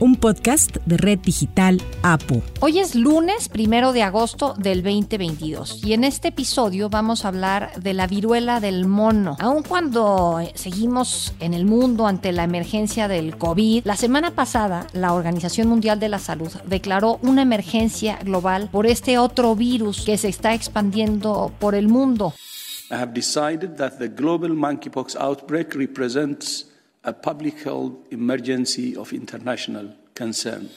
un podcast de Red Digital APO. Hoy es lunes primero de agosto del 2022 y en este episodio vamos a hablar de la viruela del mono. Aun cuando seguimos en el mundo ante la emergencia del COVID, la semana pasada la Organización Mundial de la Salud declaró una emergencia global por este otro virus que se está expandiendo por el mundo. I have decided that the global monkeypox outbreak represents a public health emergency of international concern.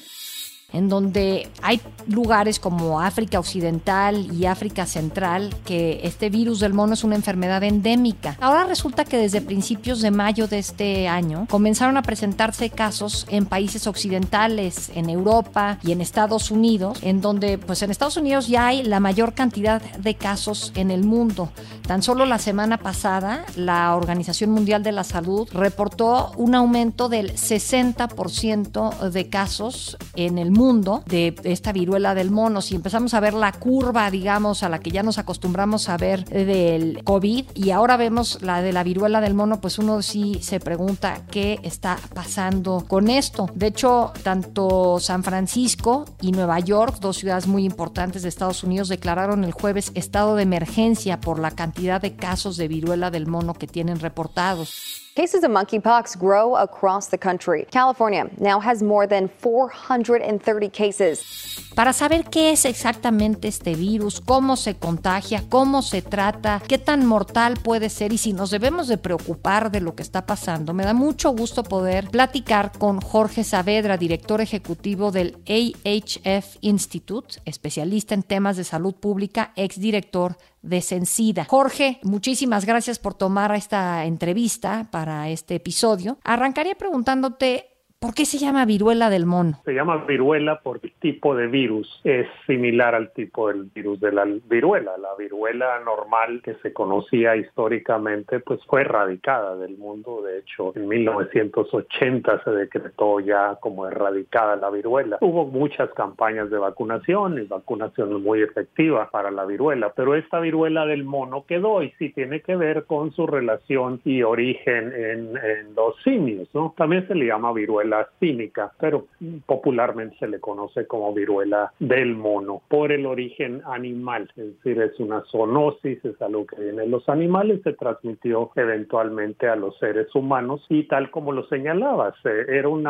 En donde hay lugares como África Occidental y África Central que este virus del mono es una enfermedad endémica. Ahora resulta que desde principios de mayo de este año comenzaron a presentarse casos en países occidentales, en Europa y en Estados Unidos, en donde pues en Estados Unidos ya hay la mayor cantidad de casos en el mundo. Tan solo la semana pasada la Organización Mundial de la Salud reportó un aumento del 60% de casos en el mundo mundo de esta viruela del mono, si empezamos a ver la curva, digamos, a la que ya nos acostumbramos a ver del COVID y ahora vemos la de la viruela del mono, pues uno sí se pregunta qué está pasando con esto. De hecho, tanto San Francisco y Nueva York, dos ciudades muy importantes de Estados Unidos, declararon el jueves estado de emergencia por la cantidad de casos de viruela del mono que tienen reportados. Cases of monkeypox grow across the country. California now has more than 430 cases. Para saber qué es exactamente este virus, cómo se contagia, cómo se trata, qué tan mortal puede ser y si nos debemos de preocupar de lo que está pasando, me da mucho gusto poder platicar con Jorge Saavedra, director ejecutivo del AHF Institute, especialista en temas de salud pública, exdirector de Sencida. Jorge, muchísimas gracias por tomar esta entrevista para este episodio. Arrancaría preguntándote ¿Por qué se llama viruela del mono? Se llama viruela porque el tipo de virus es similar al tipo del virus de la viruela. La viruela normal que se conocía históricamente pues fue erradicada del mundo. De hecho, en 1980 se decretó ya como erradicada la viruela. Hubo muchas campañas de vacunación y vacunación muy efectiva para la viruela, pero esta viruela del mono quedó y sí tiene que ver con su relación y origen en, en los simios, ¿no? También se le llama viruela cínica, pero popularmente se le conoce como viruela del mono por el origen animal, es decir, es una zoonosis, es algo que viene de los animales, se transmitió eventualmente a los seres humanos y tal como lo señalabas, eh, era un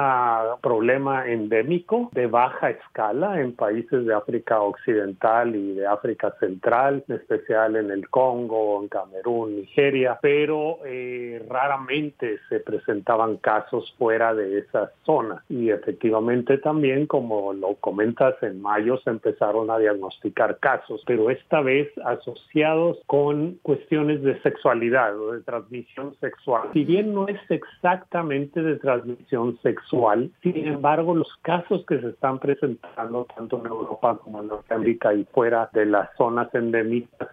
problema endémico de baja escala en países de África Occidental y de África Central, en especial en el Congo, en Camerún, Nigeria, pero eh, raramente se presentaban casos fuera de esas zona. Y efectivamente también, como lo comentas, en mayo se empezaron a diagnosticar casos, pero esta vez asociados con cuestiones de sexualidad o de transmisión sexual. Si bien no es exactamente de transmisión sexual, sin embargo, los casos que se están presentando tanto en Europa como en Norteamérica y fuera de las zonas endémicas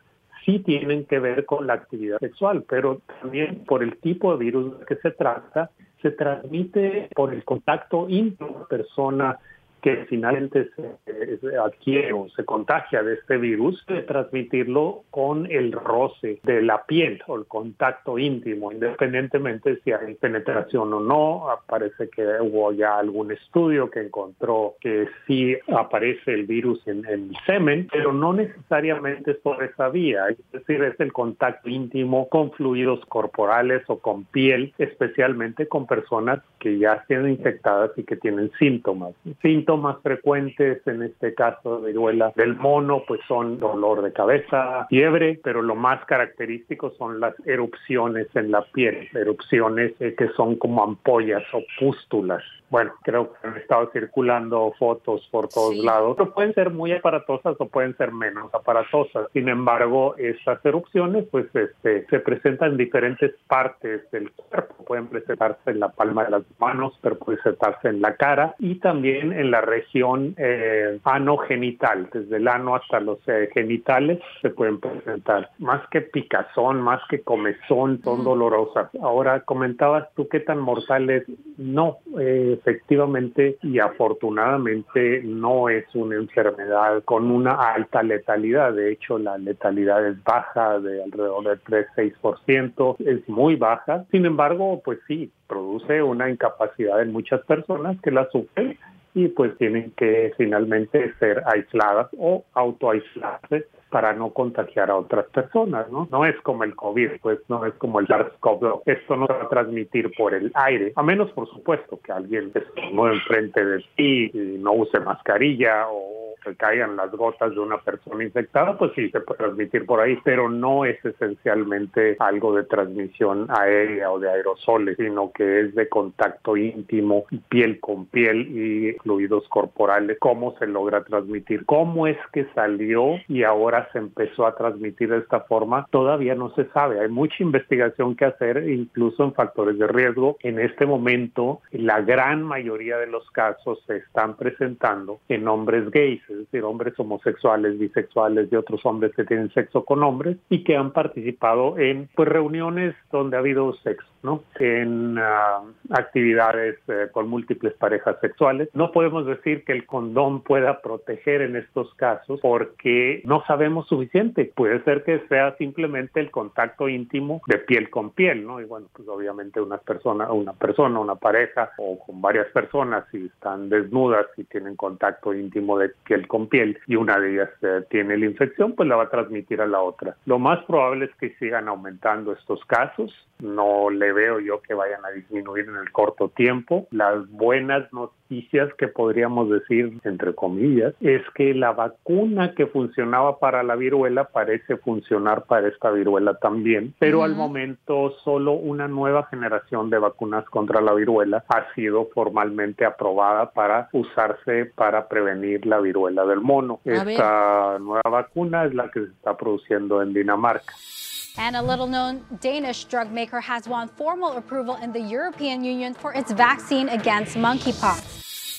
sí tienen que ver con la actividad sexual, pero también por el tipo de virus que se trata se transmite por el contacto íntimo persona que finalmente se, adquiere o se contagia de este virus, de transmitirlo con el roce de la piel o el contacto íntimo, independientemente si hay penetración o no. Parece que hubo ya algún estudio que encontró que sí aparece el virus en, el semen, pero no necesariamente es por esa vía, es decir, es el contacto íntimo con fluidos corporales o con piel, especialmente con personas que ya estén infectadas y que tienen síntomas. Síntomas más frecuentes en este caso de viruela del mono pues son dolor de cabeza, fiebre, pero lo más característico son las erupciones en la piel, erupciones eh, que son como ampollas o pústulas. Bueno, creo que han estado circulando fotos por todos lados, pero pueden ser muy aparatosas o pueden ser menos aparatosas. Sin embargo, estas erupciones pues este, se presentan en diferentes partes del cuerpo. Pueden presentarse en la palma de las manos, pero pueden presentarse en la cara y también en la región eh, ano-genital, desde el ano hasta los eh, genitales, se pueden presentar. Más que picazón, más que comezón, son dolorosas. Ahora, comentabas tú qué tan mortal es. no, eh, efectivamente y afortunadamente no es una enfermedad con una alta letalidad. De hecho, la letalidad es baja, de alrededor del 3-6%, es muy baja. Sin embargo, pues sí, produce una incapacidad en muchas personas que la sufren y pues tienen que finalmente ser aisladas o autoaislarse para no contagiar a otras personas, ¿no? No es como el COVID, pues no es como el SARS-CoV-2. Esto no se va a transmitir por el aire, a menos, por supuesto, que alguien esté enfrente de ti y no use mascarilla o que caigan las gotas de una persona infectada, pues sí se puede transmitir por ahí, pero no es esencialmente algo de transmisión aérea o de aerosoles, sino que es de contacto íntimo, piel con piel y fluidos corporales. ¿Cómo se logra transmitir? ¿Cómo es que salió y ahora se empezó a transmitir de esta forma? Todavía no se sabe. Hay mucha investigación que hacer, incluso en factores de riesgo. En este momento, la gran mayoría de los casos se están presentando en hombres gays, es decir, hombres homosexuales, bisexuales y otros hombres que tienen sexo con hombres y que han participado en pues reuniones donde ha habido sexo, ¿no? En ah, actividades eh, con múltiples parejas sexuales. No podemos decir que el condón pueda proteger en estos casos porque no sabemos suficiente. Puede ser que sea simplemente el contacto íntimo de piel con piel, ¿no? Y bueno, pues obviamente una persona, una persona, una pareja o con varias personas si están desnudas y tienen contacto íntimo de piel con piel y una de ellas eh, tiene la infección, pues la va a transmitir a la otra. Lo más probable es que sigan aumentando estos casos. No le veo yo que vayan a disminuir en el corto tiempo. Las buenas noticias que podríamos decir, entre comillas, es que la vacuna que funcionaba para la viruela parece funcionar para esta viruela también, pero al momento solo una nueva generación de vacunas contra la viruela ha sido formalmente aprobada para usarse para prevenir la viruela del mono. Esta nueva vacuna es la que se está produciendo en Dinamarca. And a little known Danish drug maker has won formal approval in the European Union for its vaccine against monkeypox.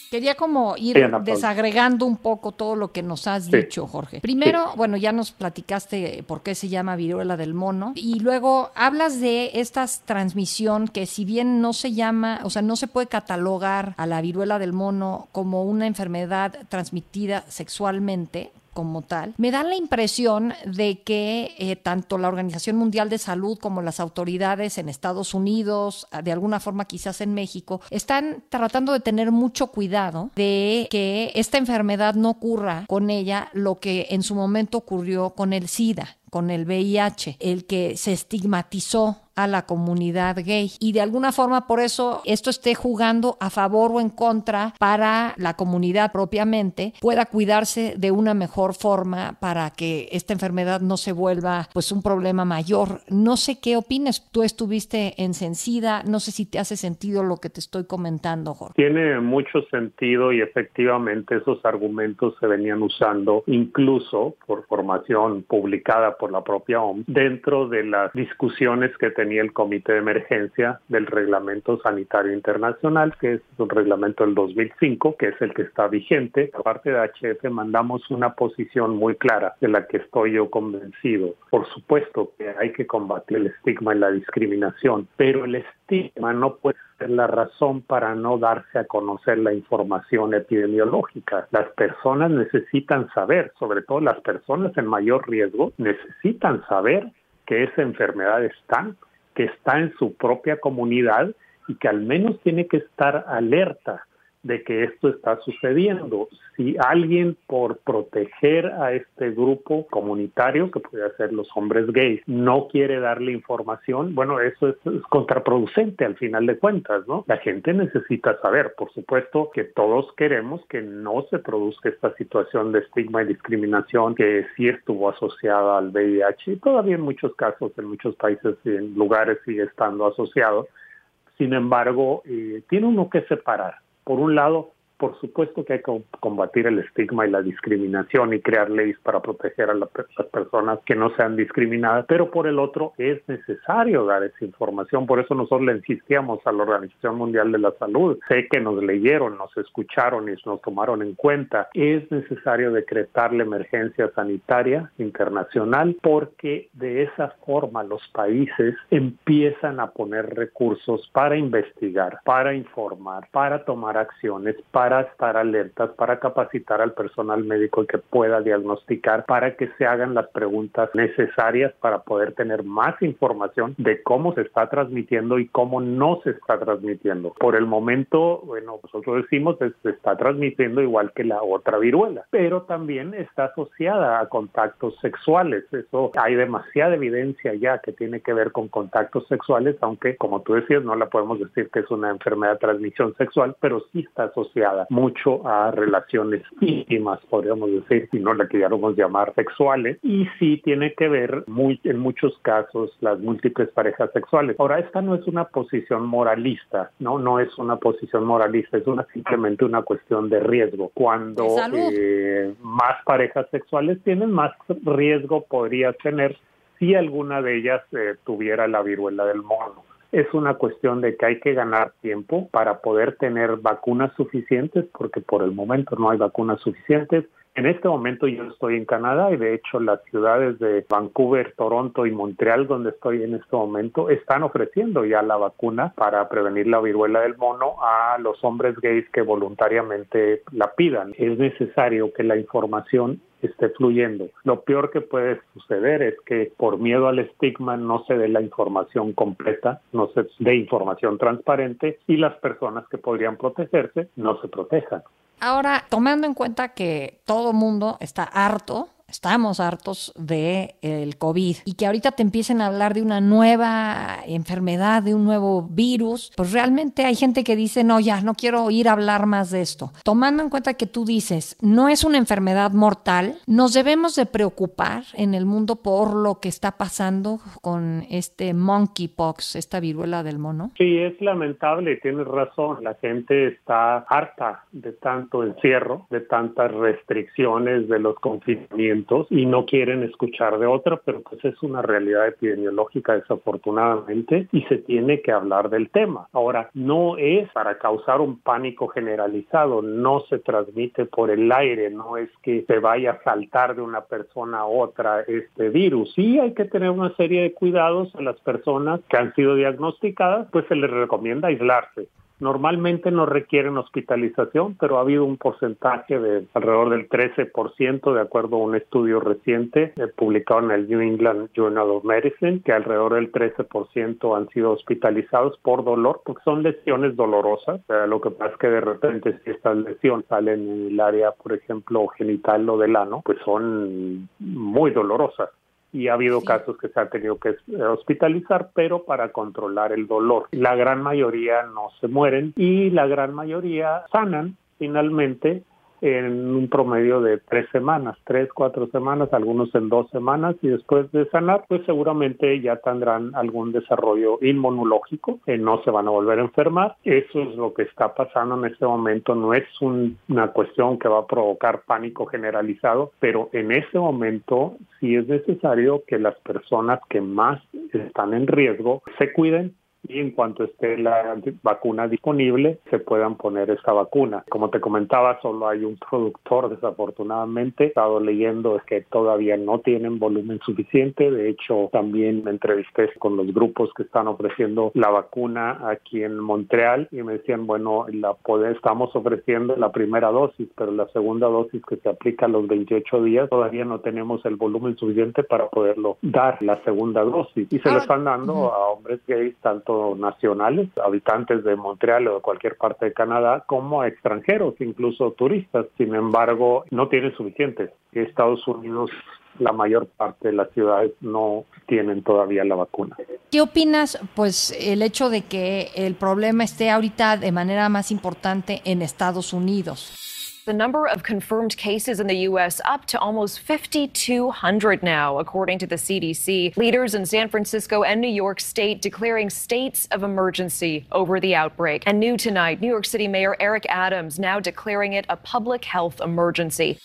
Quería como ir desagregando un poco todo lo que nos has dicho, Jorge. Primero, bueno, ya nos platicaste por qué se llama viruela del mono y luego hablas de esta transmisión que si bien no se llama, o sea, no se puede catalogar a la viruela del mono como una enfermedad transmitida sexualmente, como tal, me da la impresión de que eh, tanto la Organización Mundial de Salud como las autoridades en Estados Unidos, de alguna forma quizás en México, están tratando de tener mucho cuidado de que esta enfermedad no ocurra con ella lo que en su momento ocurrió con el SIDA con el VIH, el que se estigmatizó a la comunidad gay. Y de alguna forma por eso esto esté jugando a favor o en contra para la comunidad propiamente, pueda cuidarse de una mejor forma para que esta enfermedad no se vuelva pues un problema mayor. No sé qué opinas, tú estuviste en no sé si te hace sentido lo que te estoy comentando, Jorge. Tiene mucho sentido y efectivamente esos argumentos se venían usando incluso por formación publicada por la propia OMS dentro de las discusiones que tenía el Comité de Emergencia del Reglamento Sanitario Internacional, que es un reglamento del 2005, que es el que está vigente. Aparte de HF mandamos una posición muy clara de la que estoy yo convencido. Por supuesto que hay que combatir el estigma y la discriminación, pero el estigma no puede la razón para no darse a conocer la información epidemiológica. Las personas necesitan saber, sobre todo las personas en mayor riesgo, necesitan saber que esa enfermedad está, que está en su propia comunidad y que al menos tiene que estar alerta de que esto está sucediendo. Si alguien por proteger a este grupo comunitario, que puede ser los hombres gays, no quiere darle información, bueno, eso es, contraproducente al final de cuentas, ¿no? La gente necesita saber, por supuesto que todos queremos que no se produzca esta situación de estigma y discriminación que sí estuvo asociada al VIH y todavía en muchos casos, en muchos países y en lugares sigue estando asociado. Sin embargo, eh, tiene uno que separar por un lado, Por supuesto que hay que combatir el estigma y la discriminación y crear leyes para proteger a las personas que no sean discriminadas, pero por el otro es necesario dar esa información. Por eso nosotros le insistíamos a la Organización Mundial de la Salud. Sé que nos leyeron, nos escucharon y nos tomaron en cuenta. Es necesario decretar la emergencia sanitaria internacional porque de esa forma los países empiezan a poner recursos para investigar, para informar, para tomar acciones, para estar alertas, para capacitar al personal médico que pueda diagnosticar, para que se hagan las preguntas necesarias para poder tener más información de cómo se está transmitiendo y cómo no se está transmitiendo. Por el momento, bueno, nosotros decimos que se está transmitiendo igual que la otra viruela, pero también está asociada a contactos sexuales. Eso hay demasiada evidencia ya que tiene que ver con contactos sexuales, aunque como tú decías, no la podemos decir que es una enfermedad de transmisión sexual, pero sí está asociada mucho a relaciones íntimas, podríamos decir, si no la queríamos llamar sexuales, y sí tiene que ver muy, en muchos casos las múltiples parejas sexuales. Ahora, esta no es una posición moralista, no, no es una posición moralista, es una simplemente una cuestión de riesgo. Cuando eh, más parejas sexuales tienen, más riesgo podría tener si alguna de ellas eh, tuviera la viruela del mono. Es una cuestión de que hay que ganar tiempo para poder tener vacunas suficientes, porque por el momento no hay vacunas suficientes. En este momento yo estoy en Canadá y de hecho las ciudades de Vancouver, Toronto y Montreal, donde estoy en este momento, están ofreciendo ya la vacuna para prevenir la viruela del mono a los hombres gays que voluntariamente la pidan. Es necesario que la información esté fluyendo. Lo peor que puede suceder es que por miedo al estigma no se dé la información completa, no se dé información transparente y las personas que podrían protegerse no se protejan. Ahora, tomando en cuenta que todo mundo está harto estamos hartos de el COVID y que ahorita te empiecen a hablar de una nueva enfermedad, de un nuevo virus, pues realmente hay gente que dice, no, ya, no quiero oír hablar más de esto. Tomando en cuenta que tú dices, no es una enfermedad mortal, nos debemos de preocupar en el mundo por lo que está pasando con este monkeypox, esta viruela del mono. Sí, es lamentable, tienes razón, la gente está harta de tanto encierro, de tantas restricciones, de los confinamientos y no quieren escuchar de otra, pero pues es una realidad epidemiológica desafortunadamente y se tiene que hablar del tema. Ahora, no es para causar un pánico generalizado, no se transmite por el aire, no es que se vaya a saltar de una persona a otra este virus. Sí hay que tener una serie de cuidados a las personas que han sido diagnosticadas, pues se les recomienda aislarse Normalmente no requieren hospitalización, pero ha habido un porcentaje de alrededor del 13%, de acuerdo a un estudio reciente eh, publicado en el New England Journal of Medicine, que alrededor del 13% han sido hospitalizados por dolor, porque son lesiones dolorosas. lo que pasa es que de repente si estas lesiones salen en el área, por ejemplo, genital o del ano, pues son muy dolorosas y ha habido casos que se ha tenido que hospitalizar, pero para controlar el dolor. La gran mayoría no se mueren y la gran mayoría sanan finalmente en un promedio de tres semanas, tres, cuatro semanas, algunos en dos semanas y después de sanar, pues seguramente ya tendrán algún desarrollo inmunológico, que no se van a volver a enfermar. Eso es lo que está pasando en este momento, no es una cuestión que va a provocar pánico generalizado, pero en este momento sí es necesario que las personas que más están en riesgo se cuiden y en cuanto esté la vacuna disponible se puedan poner esta vacuna. Como te comentaba, solo hay un productor desafortunadamente. He estado leyendo que todavía no tienen volumen suficiente. De hecho, también me entrevisté con los grupos que están ofreciendo la vacuna aquí en Montreal y me decían, bueno, la estamos ofreciendo la primera dosis, pero la segunda dosis que se aplica a los 28 días todavía no tenemos el volumen suficiente para poderlo dar la segunda dosis. Y se lo están dando a hombres gays tanto nacionales, habitantes de Montreal o de cualquier parte de Canadá, como extranjeros, incluso turistas. Sin embargo, no tienen suficientes. Estados Unidos la mayor parte de las ciudades no tienen todavía la vacuna. ¿Qué opinas, pues, el hecho de que el problema esté ahorita de manera más importante en Estados Unidos? The number of confirmed cases in the U.S. up to almost 5,200 now, according to the CDC. Leaders in San Francisco and New York State declaring states of emergency over the outbreak. And new tonight, New York City Mayor Eric Adams now declaring it a public health emergency.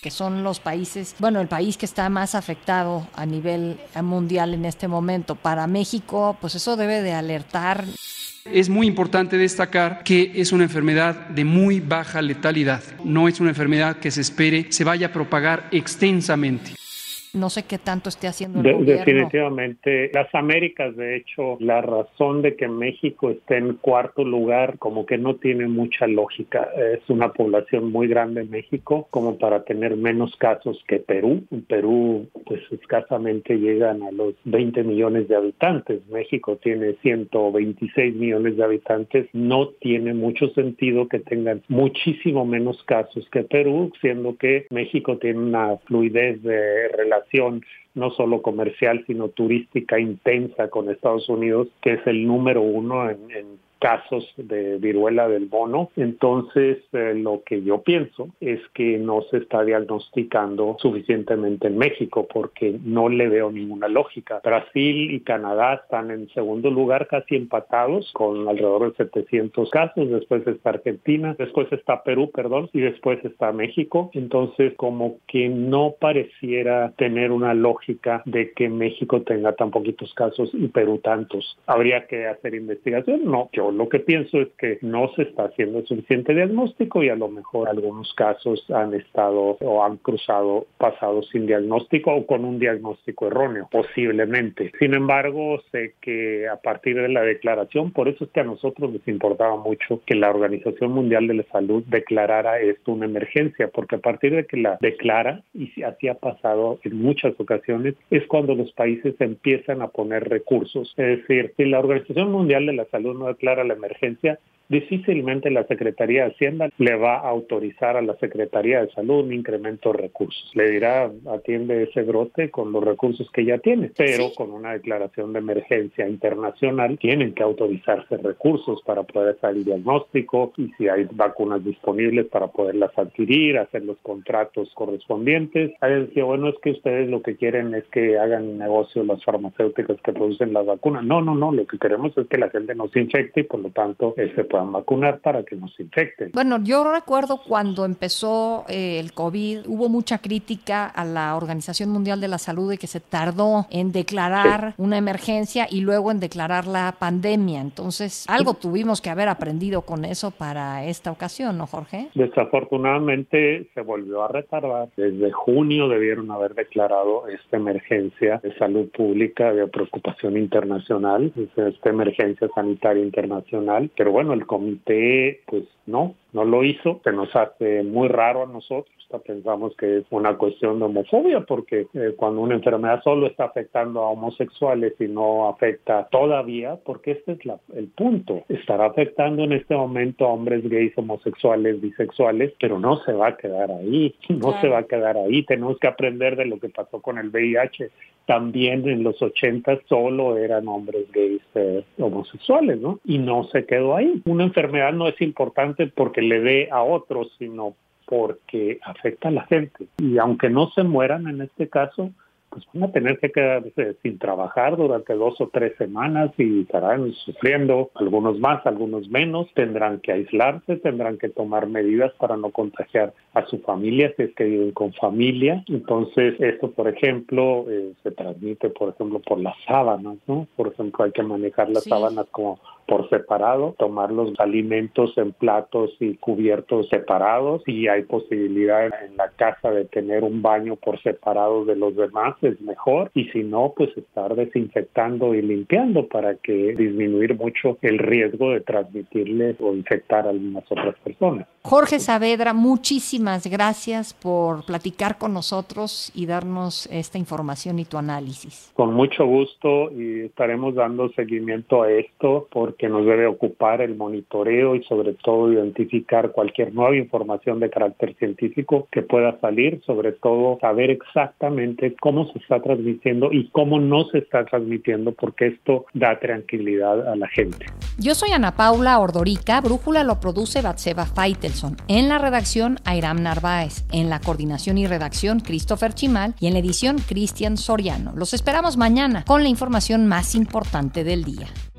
que son los países, bueno, el país que está más afectado a nivel mundial en este momento. Para México, pues eso debe de alertar. Es muy importante destacar que es una enfermedad de muy baja letalidad. No es una enfermedad que se espere se vaya a propagar extensamente. No sé qué tanto esté haciendo el gobierno. Definitivamente, las Américas, de hecho, la razón de que México esté en cuarto lugar como que no tiene mucha lógica. Es una población muy grande México como para tener menos casos que Perú. En Perú, pues escasamente llegan a los 20 millones de habitantes. México tiene 126 millones de habitantes. No tiene mucho sentido que tengan muchísimo menos casos que Perú, siendo que México tiene una fluidez de relación no solo comercial, sino turística intensa con Estados Unidos, que es el número uno en, en casos de viruela del mono. Entonces, eh, lo que yo pienso es que no se está diagnosticando suficientemente en México porque no le veo ninguna lógica. Brasil y Canadá están en segundo lugar casi empatados con alrededor de 700 casos. Después está Argentina, después está Perú, perdón, y después está México. Entonces, como que no pareciera tener una lógica de que México tenga tan poquitos casos y Perú tantos. Habría que hacer investigación. No, yo lo que pienso es que no se está haciendo suficiente diagnóstico y a lo mejor algunos casos han estado o han cruzado pasado sin diagnóstico o con un diagnóstico erróneo, posiblemente. Sin embargo, sé que a partir de la declaración, por eso es que a nosotros nos importaba mucho que la Organización Mundial de la Salud declarara esto una emergencia, porque a partir de que la declara, y así ha pasado en muchas ocasiones, es cuando los países empiezan a poner recursos. Es decir, si la Organización Mundial de la Salud no declara la emergencia, difícilmente la Secretaría de Hacienda le va a autorizar a la Secretaría de Salud un incremento de recursos. Le dirá, atiende ese brote con los recursos que ya tiene, pero con una declaración de emergencia internacional tienen que autorizarse recursos para poder hacer el diagnóstico y si hay vacunas disponibles para poderlas adquirir, hacer los contratos correspondientes. Hay decía, bueno, es que ustedes lo que quieren es que hagan negocio las farmacéuticas que producen las vacunas. No, no, no, lo que queremos es que la gente no se infecte y por lo tanto se puedan vacunar para que no se infecten. Bueno, yo recuerdo cuando empezó eh, el COVID, hubo mucha crítica a la Organización Mundial de la Salud de que se tardó en declarar una emergencia y luego en declarar la pandemia. Entonces, algo tuvimos que haber aprendido con eso para esta ocasión, ¿no, Jorge? Desafortunadamente se volvió a retardar. Desde junio debieron haber declarado esta emergencia de salud pública de preocupación internacional, esta emergencia sanitaria internacional. Pero bueno, el comité pues no, no lo hizo, se nos hace muy raro a nosotros, pensamos que es una cuestión de homofobia, porque eh, cuando una enfermedad solo está afectando a homosexuales y no afecta todavía, porque este es la, el punto, estará afectando en este momento a hombres gays, homosexuales, bisexuales, pero no se va a quedar ahí, no se va a quedar ahí, tenemos que aprender de lo que pasó con el VIH, también en los 80 solo eran hombres gays eh, homosexuales, ¿no? Y no se quedó ahí. Una enfermedad no es importante porque le dé a otros, sino porque afecta a la gente. Y aunque no se mueran en este caso, pues van a tener que quedarse sin trabajar durante dos o tres semanas y estarán sufriendo, algunos más, algunos menos, tendrán que aislarse, tendrán que tomar medidas para no contagiar a su familia si es que viven con familia. Entonces, esto, por ejemplo, eh, se transmite, por ejemplo, por las sábanas, ¿no? Por ejemplo, hay que manejar las sábanas como por separado, tomar los alimentos en platos y cubiertos separados y hay posibilidad en la casa de tener un baño por separado de los demás es mejor y si no pues estar desinfectando y limpiando para que disminuir mucho el riesgo de transmitirle o infectar a algunas otras personas. Jorge Saavedra, muchísimas gracias por platicar con nosotros y darnos esta información y tu análisis. Con mucho gusto y estaremos dando seguimiento a esto por que nos debe ocupar el monitoreo y sobre todo identificar cualquier nueva información de carácter científico que pueda salir, sobre todo saber exactamente cómo se está transmitiendo y cómo no se está transmitiendo, porque esto da tranquilidad a la gente. Yo soy Ana Paula Ordorica, Brújula lo produce Batseba Feitelson, en la redacción Airam Narváez, en la coordinación y redacción Christopher Chimal y en la edición Cristian Soriano. Los esperamos mañana con la información más importante del día.